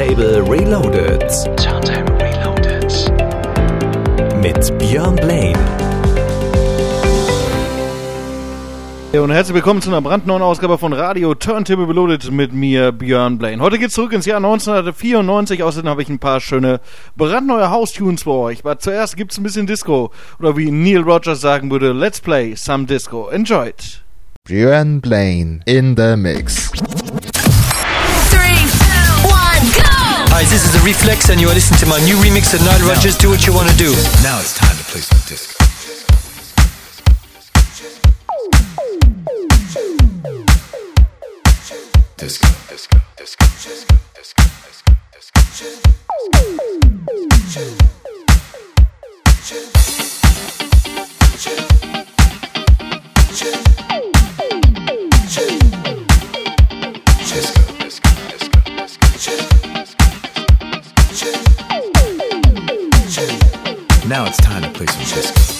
Turntable Reloaded. Turntable Reloaded. Mit Björn Blaine. Und herzlich willkommen zu einer brandneuen Ausgabe von Radio Turntable Reloaded mit mir, Björn Blaine. Heute geht's zurück ins Jahr 1994. Außerdem habe ich ein paar schöne brandneue House-Tunes für euch. Aber zuerst gibt's ein bisschen Disco. Oder wie Neil Rogers sagen würde, let's play some Disco. Enjoy it. Björn Blaine in the mix. Hi, this is the Reflex, and you are listening to my new remix of Nile Rodgers. Do what you want to do. Now it's time to play some disco. Disco, disco, disco, disco, disco, disco, disco, some disco.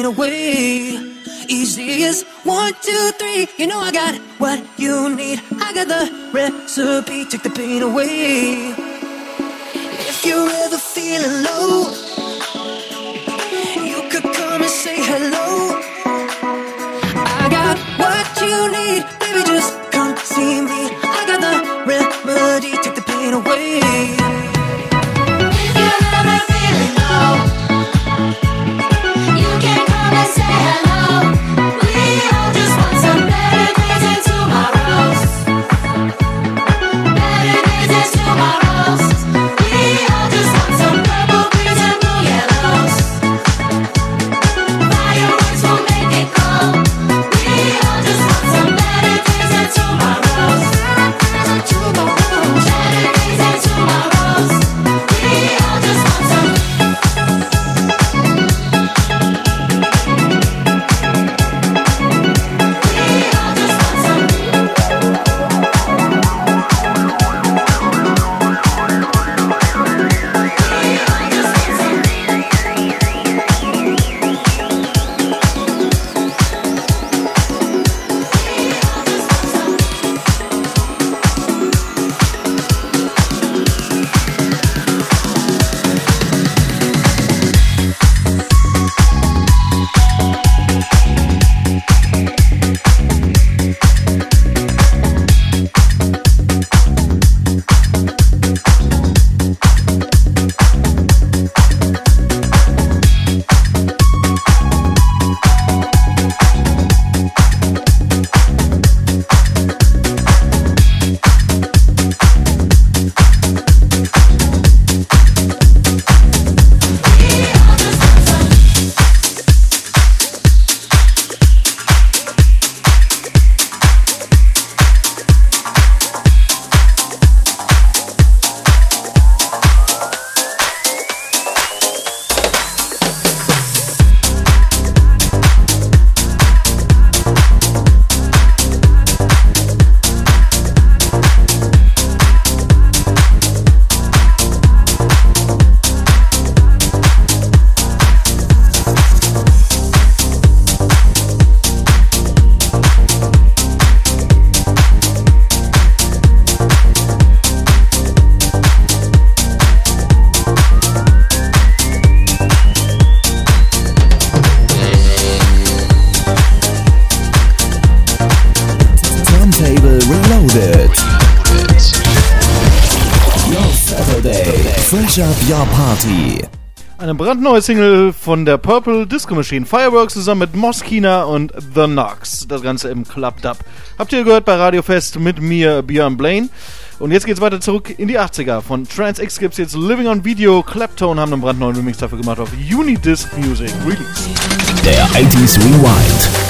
Pain away. Easy as one, two, three. You know I got what you need. I got the recipe, take the pain away. If you're ever feeling low, you could come and say hello. I got what you need, baby. Just come see me. I got the remedy, take the pain away. Party. Eine brandneue Single von der Purple Disco Machine. Fireworks zusammen mit Moskina und The Knox. Das Ganze im Club Dub. Habt ihr gehört bei Radio Fest mit mir, Björn Blaine. Und jetzt geht's weiter zurück in die 80er. Von Trans X gibt's jetzt Living on Video. Claptone haben einen brandneuen Remix dafür gemacht auf Unidisc Music Release. Der 80s Rewind.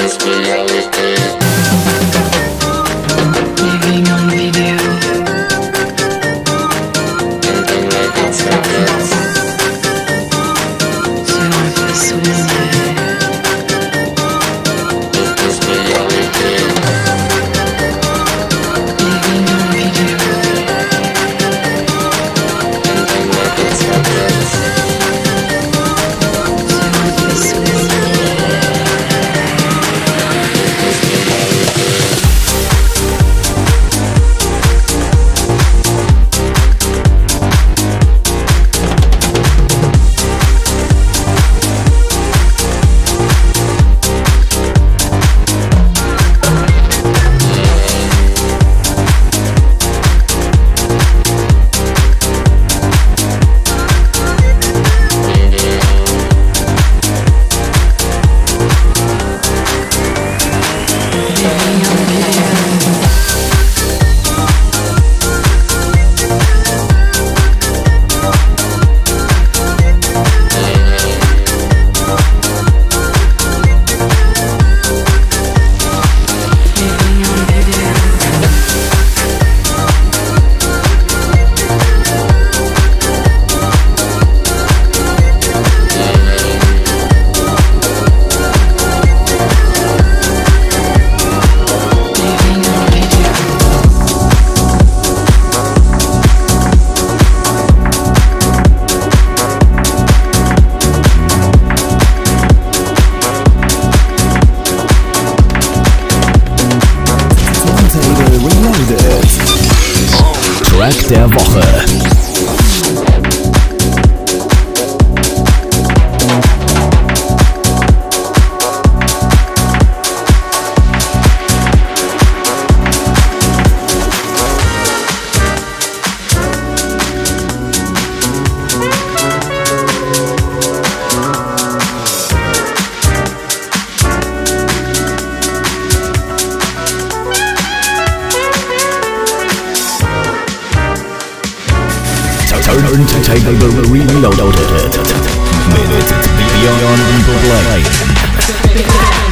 Living Track der Woche. Reloaded. Mit Beyond Blade.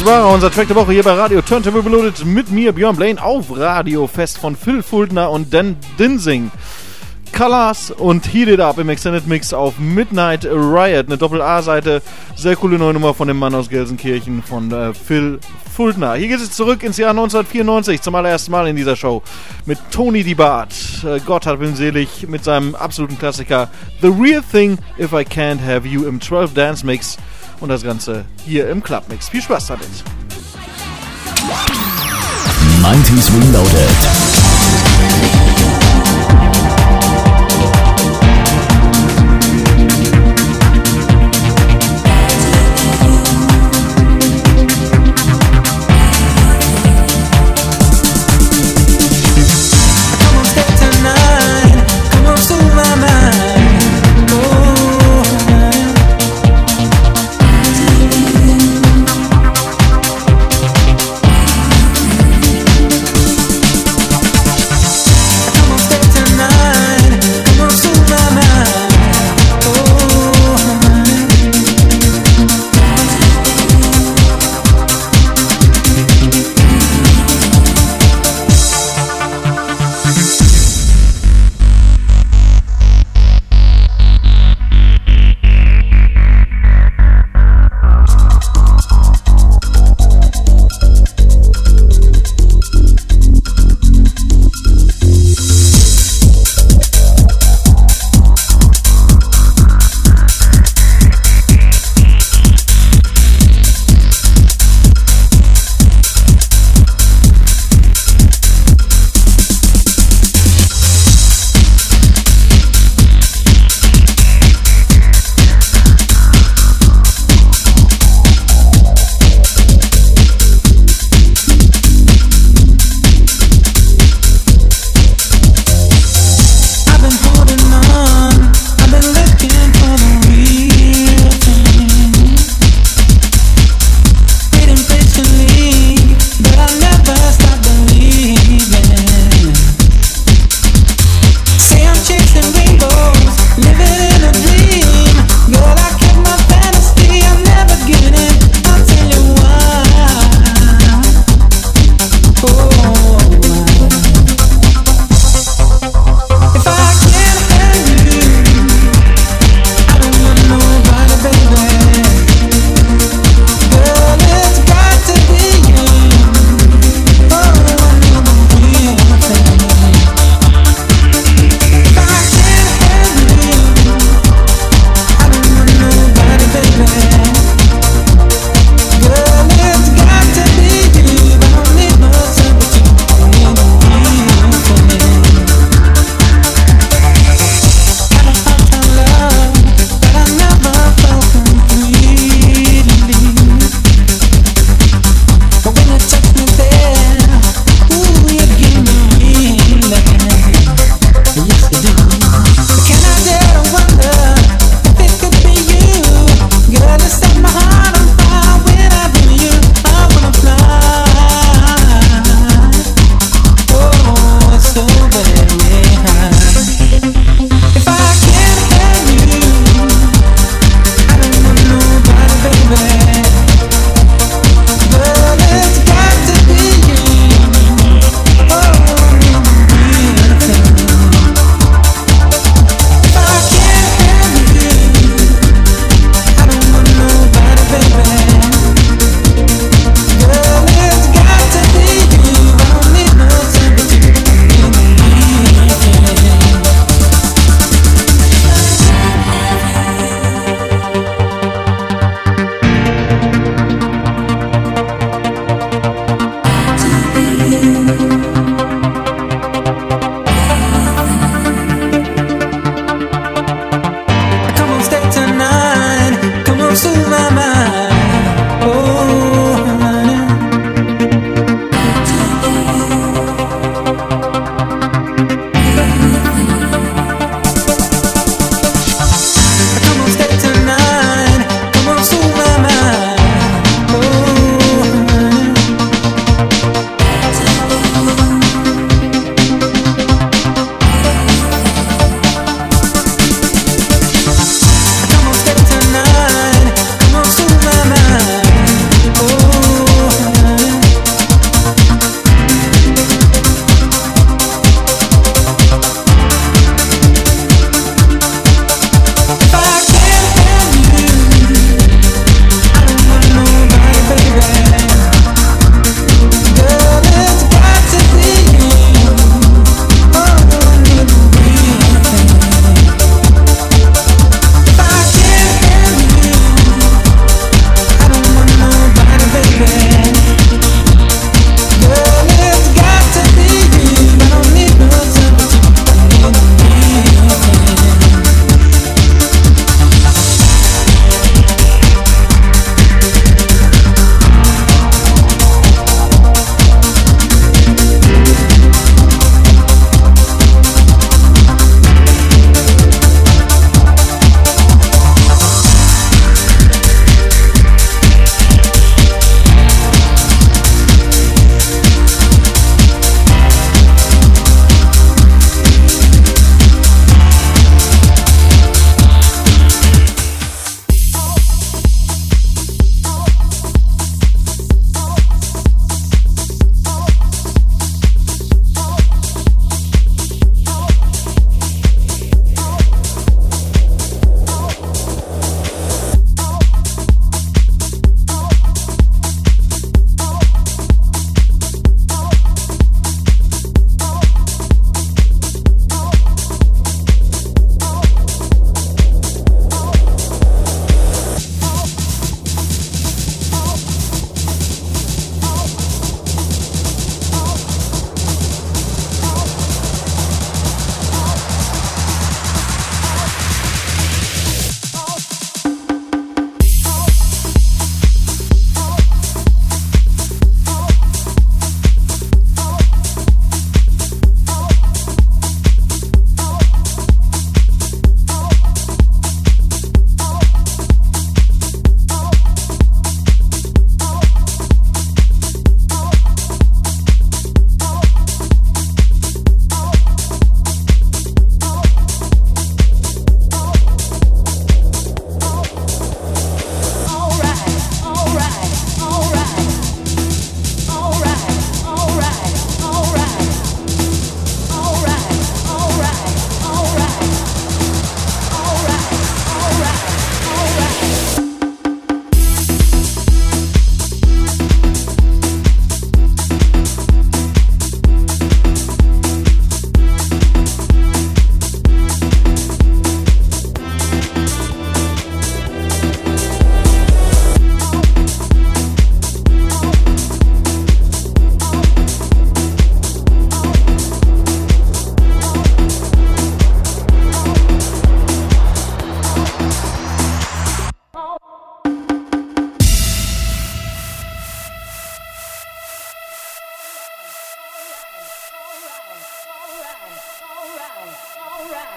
Das war unser Track der Woche hier bei Radio Turntable Reloaded mit mir, Björn Blaine, auf Radio Fest von Phil Fuldner und Dan Dinsing. Colors und Heat It Up im Extended Mix auf Midnight Riot, eine Doppel-A-Seite. Sehr coole neue Nummer von dem Mann aus Gelsenkirchen, von äh, Phil Fuldner. Hier geht es zurück ins Jahr 1994, zum allerersten Mal in dieser Show, mit Tony DeBart. Äh, Gott hat ihn selig, mit seinem absoluten Klassiker The Real Thing If I Can't Have You im 12 Dance Mix und das Ganze hier im Club Mix. Viel Spaß damit. 90s Reloaded.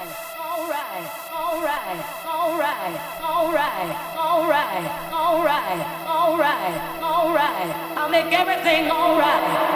Alright, alright, alright, alright, alright, alright, I'll make everything alright.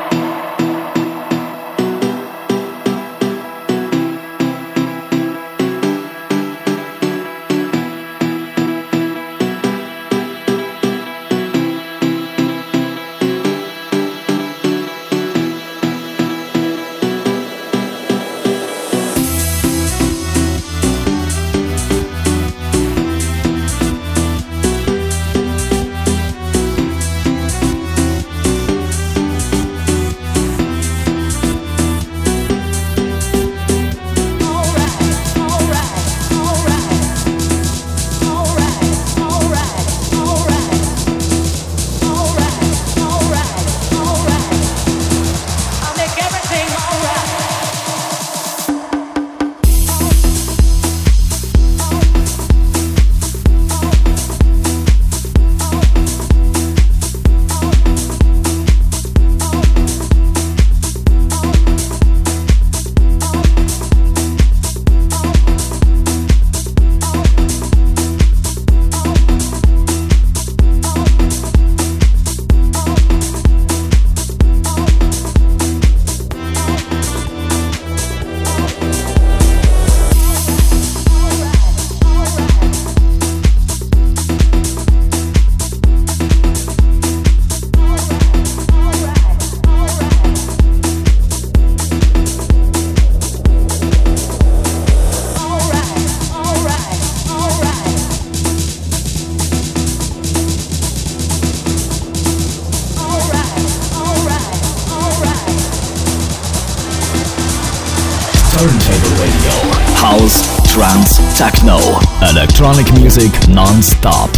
Techno. Electronic music non-stop.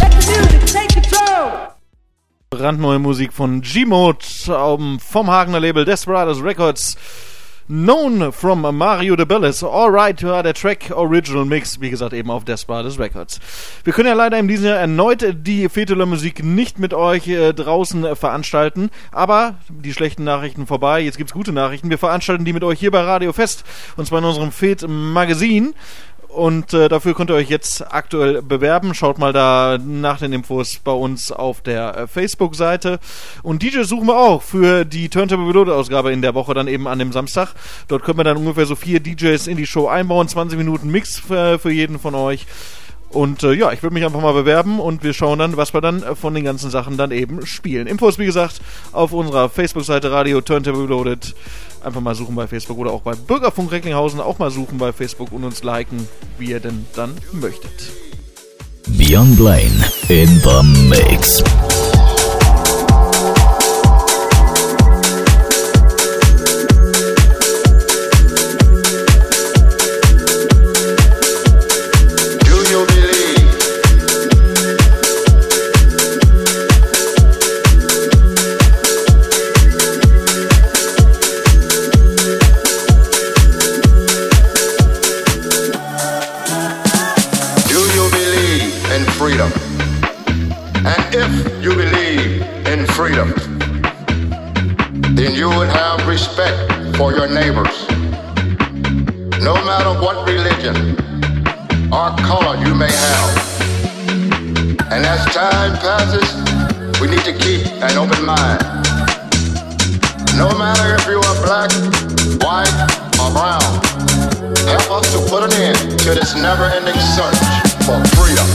Brandneue Musik von G-Mode vom Hagener Label Desperados Records. Known from Mario de Bellis. Alright war der Track Original Mix, wie gesagt, eben auf Desperados Records. Wir können ja leider in diesem Jahr erneut die Fetula Musik nicht mit euch äh, draußen äh, veranstalten, aber die schlechten Nachrichten vorbei. Jetzt gibt's gute Nachrichten. Wir veranstalten die mit euch hier bei Radio Fest und zwar in unserem Fet Magazin. Und äh, dafür könnt ihr euch jetzt aktuell bewerben. Schaut mal da nach den Infos bei uns auf der äh, Facebook-Seite. Und DJs suchen wir auch für die Turntable Reloaded Ausgabe in der Woche dann eben an dem Samstag. Dort können wir dann ungefähr so vier DJs in die Show einbauen. 20 Minuten Mix für, für jeden von euch. Und äh, ja, ich würde mich einfach mal bewerben und wir schauen dann, was wir dann äh, von den ganzen Sachen dann eben spielen. Infos, wie gesagt, auf unserer Facebook-Seite Radio Turntable Reloaded. Einfach mal suchen bei Facebook oder auch bei Bürgerfunk Recklinghausen auch mal suchen bei Facebook und uns liken, wie ihr denn dann möchtet. Beyond Blaine in the mix. Passes, we need to keep an open mind. No matter if you are black, white, or brown, help us to put an end to this never-ending search for freedom,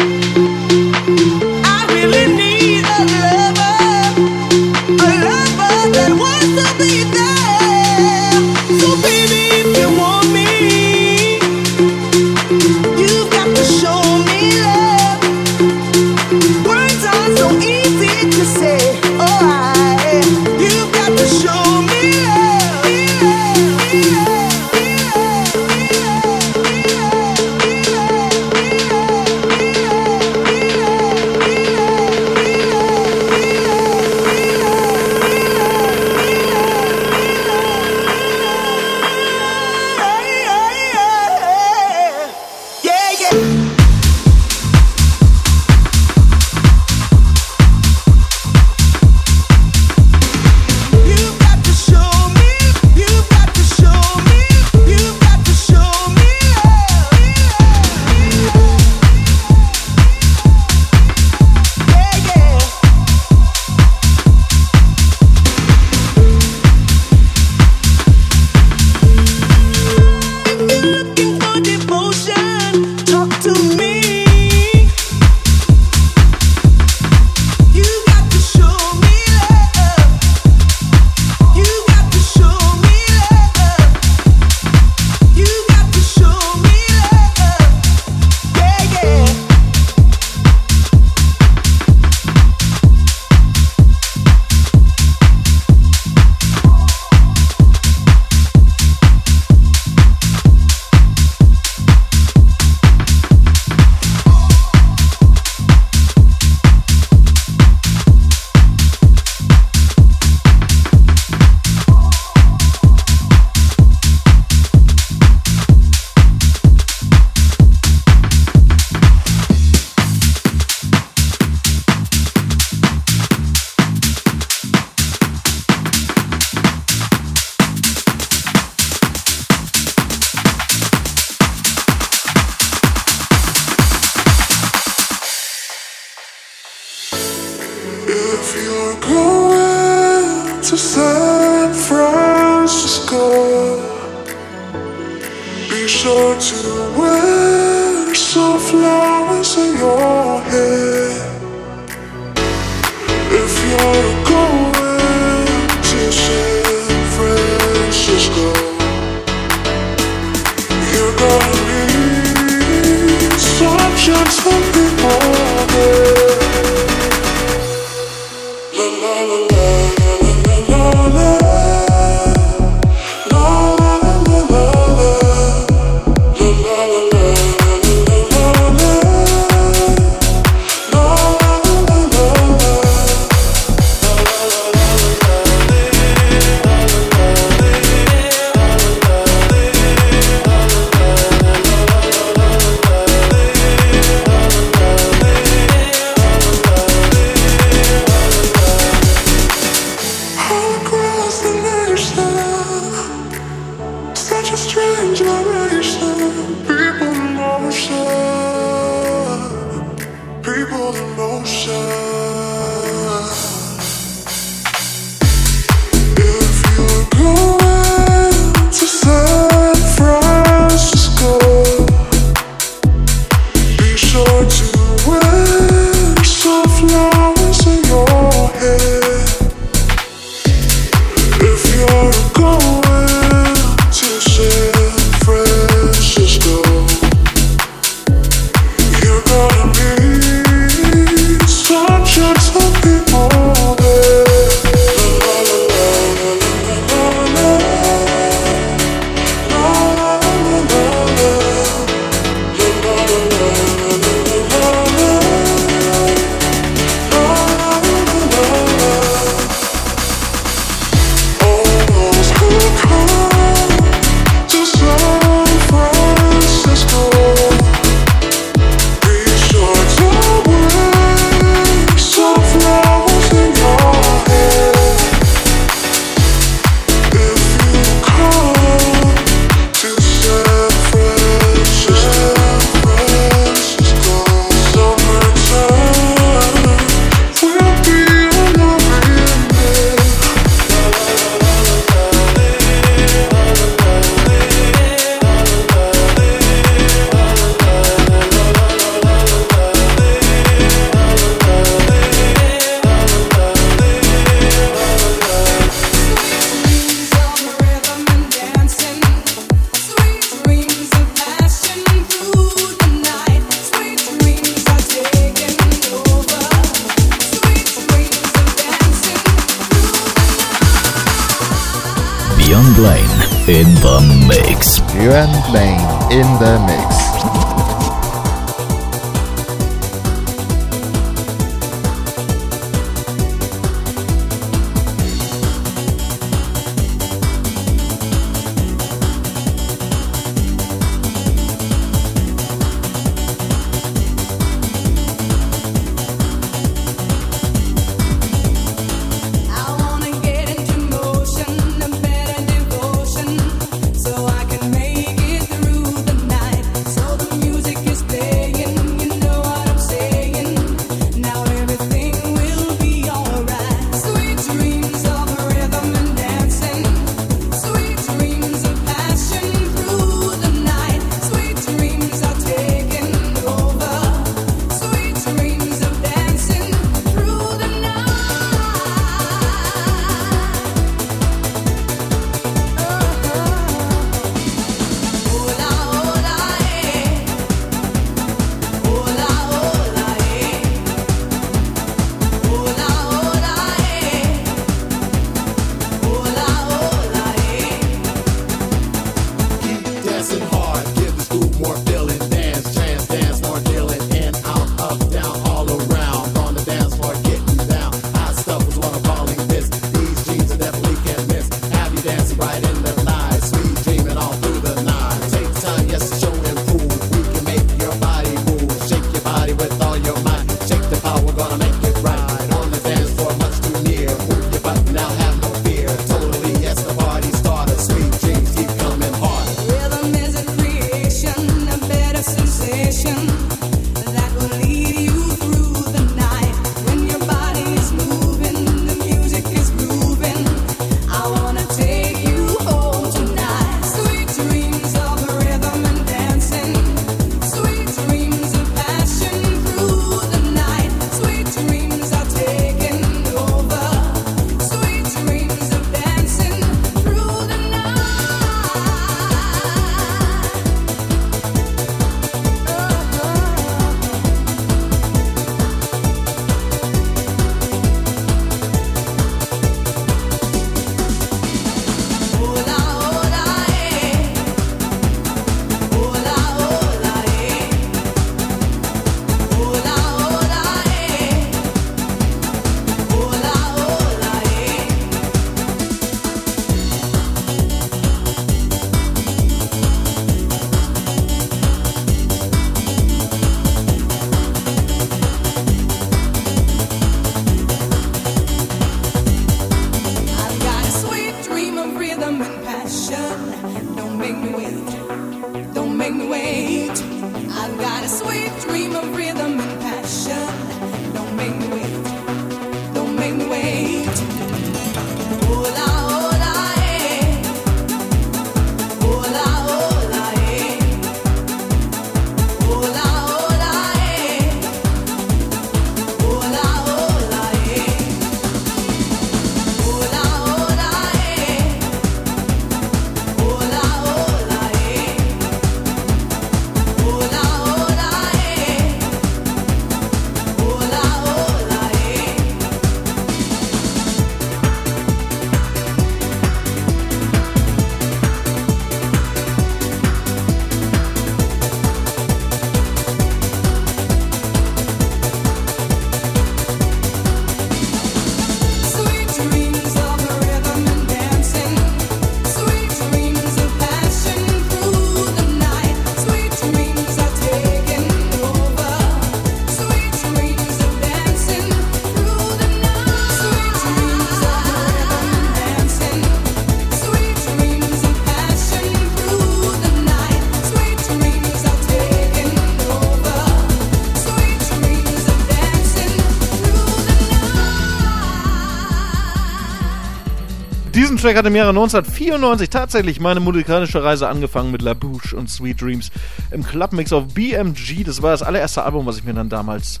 Soundtrack hat im Jahre 1994 tatsächlich meine musikalische Reise angefangen mit La Bouche und Sweet Dreams im Clubmix auf BMG. Das war das allererste Album, was ich mir dann damals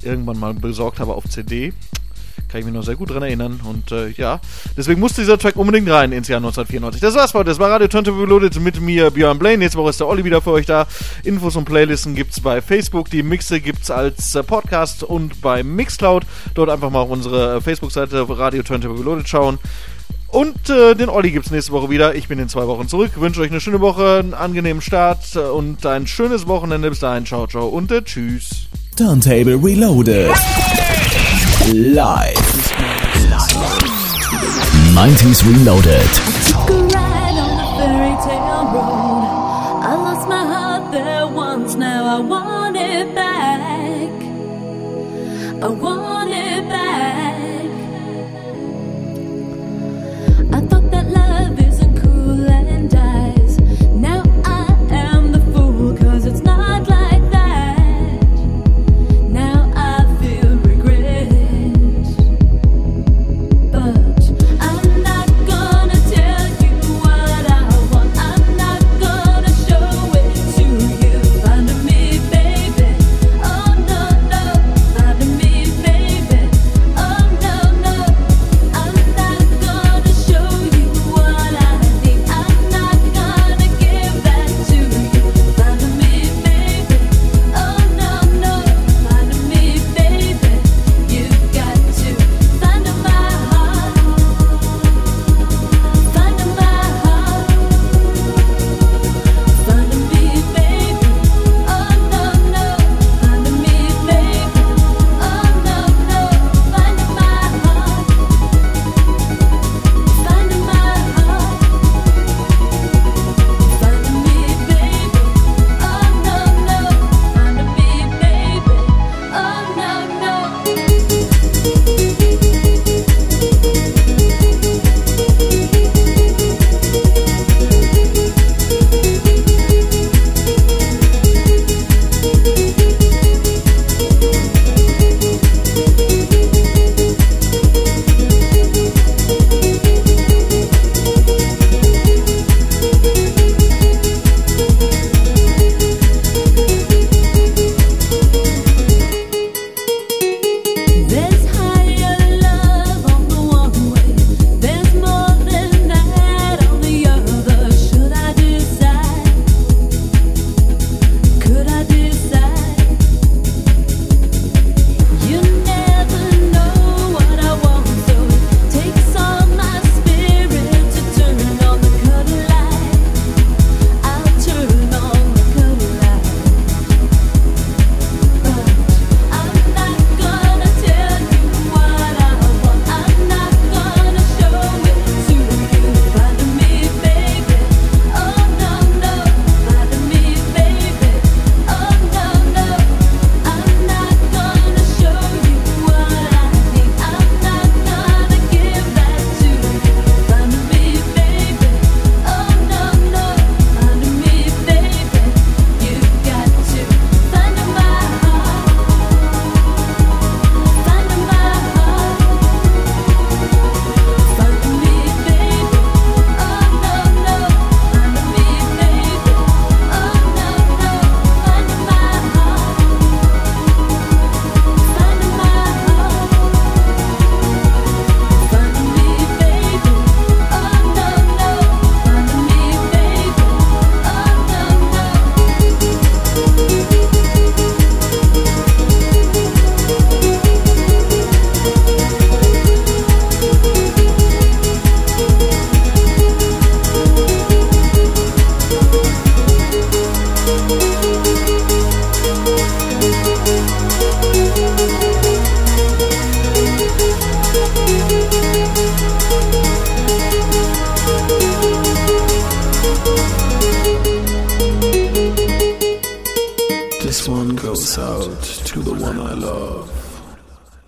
irgendwann mal besorgt habe auf CD. Kann ich mich noch sehr gut dran erinnern. Und äh, ja, deswegen musste dieser Track unbedingt rein ins Jahr 1994. Das war's für heute. Das war Radio Turntable Reloaded mit mir, Björn Blaine. Nächste Woche ist der Olli wieder für euch da. Infos und Playlisten gibt's bei Facebook. Die Mixe gibt's als äh, Podcast und bei Mixcloud. Dort einfach mal auf unsere äh, Facebook-Seite Radio Turntable Reloaded schauen. Und äh, den Olli gibt es nächste Woche wieder. Ich bin in zwei Wochen zurück. Wünsche euch eine schöne Woche, einen angenehmen Start und ein schönes Wochenende. Bis dahin, ciao, ciao und äh, tschüss. Turntable Reloaded. Live. Live. 90s Reloaded.